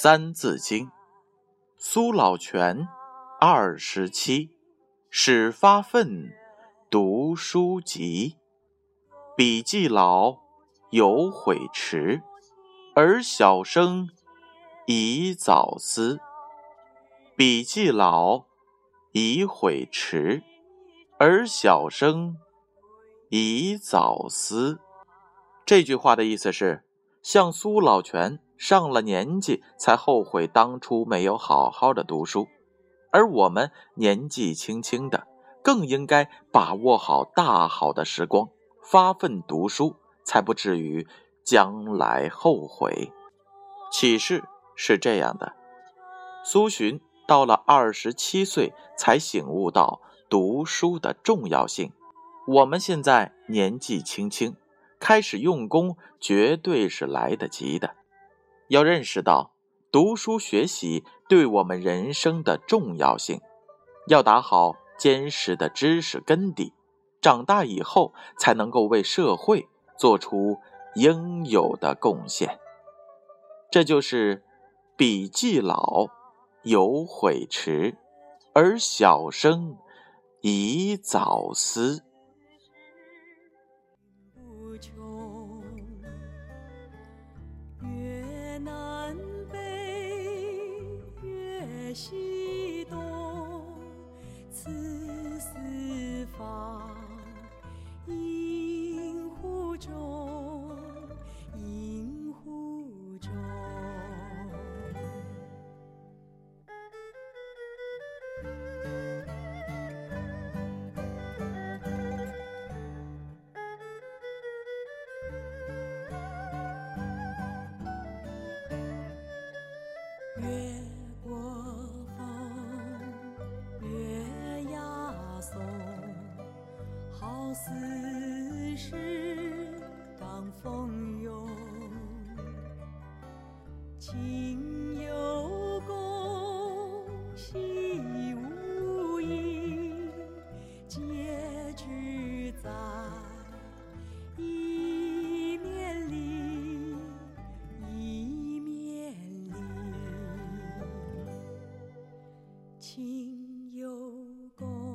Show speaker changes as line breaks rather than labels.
三字经，苏老泉，二十七，始发愤，读书籍。笔记老，有悔迟，而小生，宜早思。笔记老，宜悔迟，而小生，宜早思。这句话的意思是，像苏老泉。上了年纪才后悔当初没有好好的读书，而我们年纪轻轻的更应该把握好大好的时光，发奋读书，才不至于将来后悔。启示是这样的：苏洵到了二十七岁才醒悟到读书的重要性。我们现在年纪轻轻，开始用功，绝对是来得及的。要认识到读书学习对我们人生的重要性，要打好坚实的知识根底，长大以后才能够为社会做出应有的贡献。这就是“笔记老，有悔迟，而小生，宜早思”。心。心有共。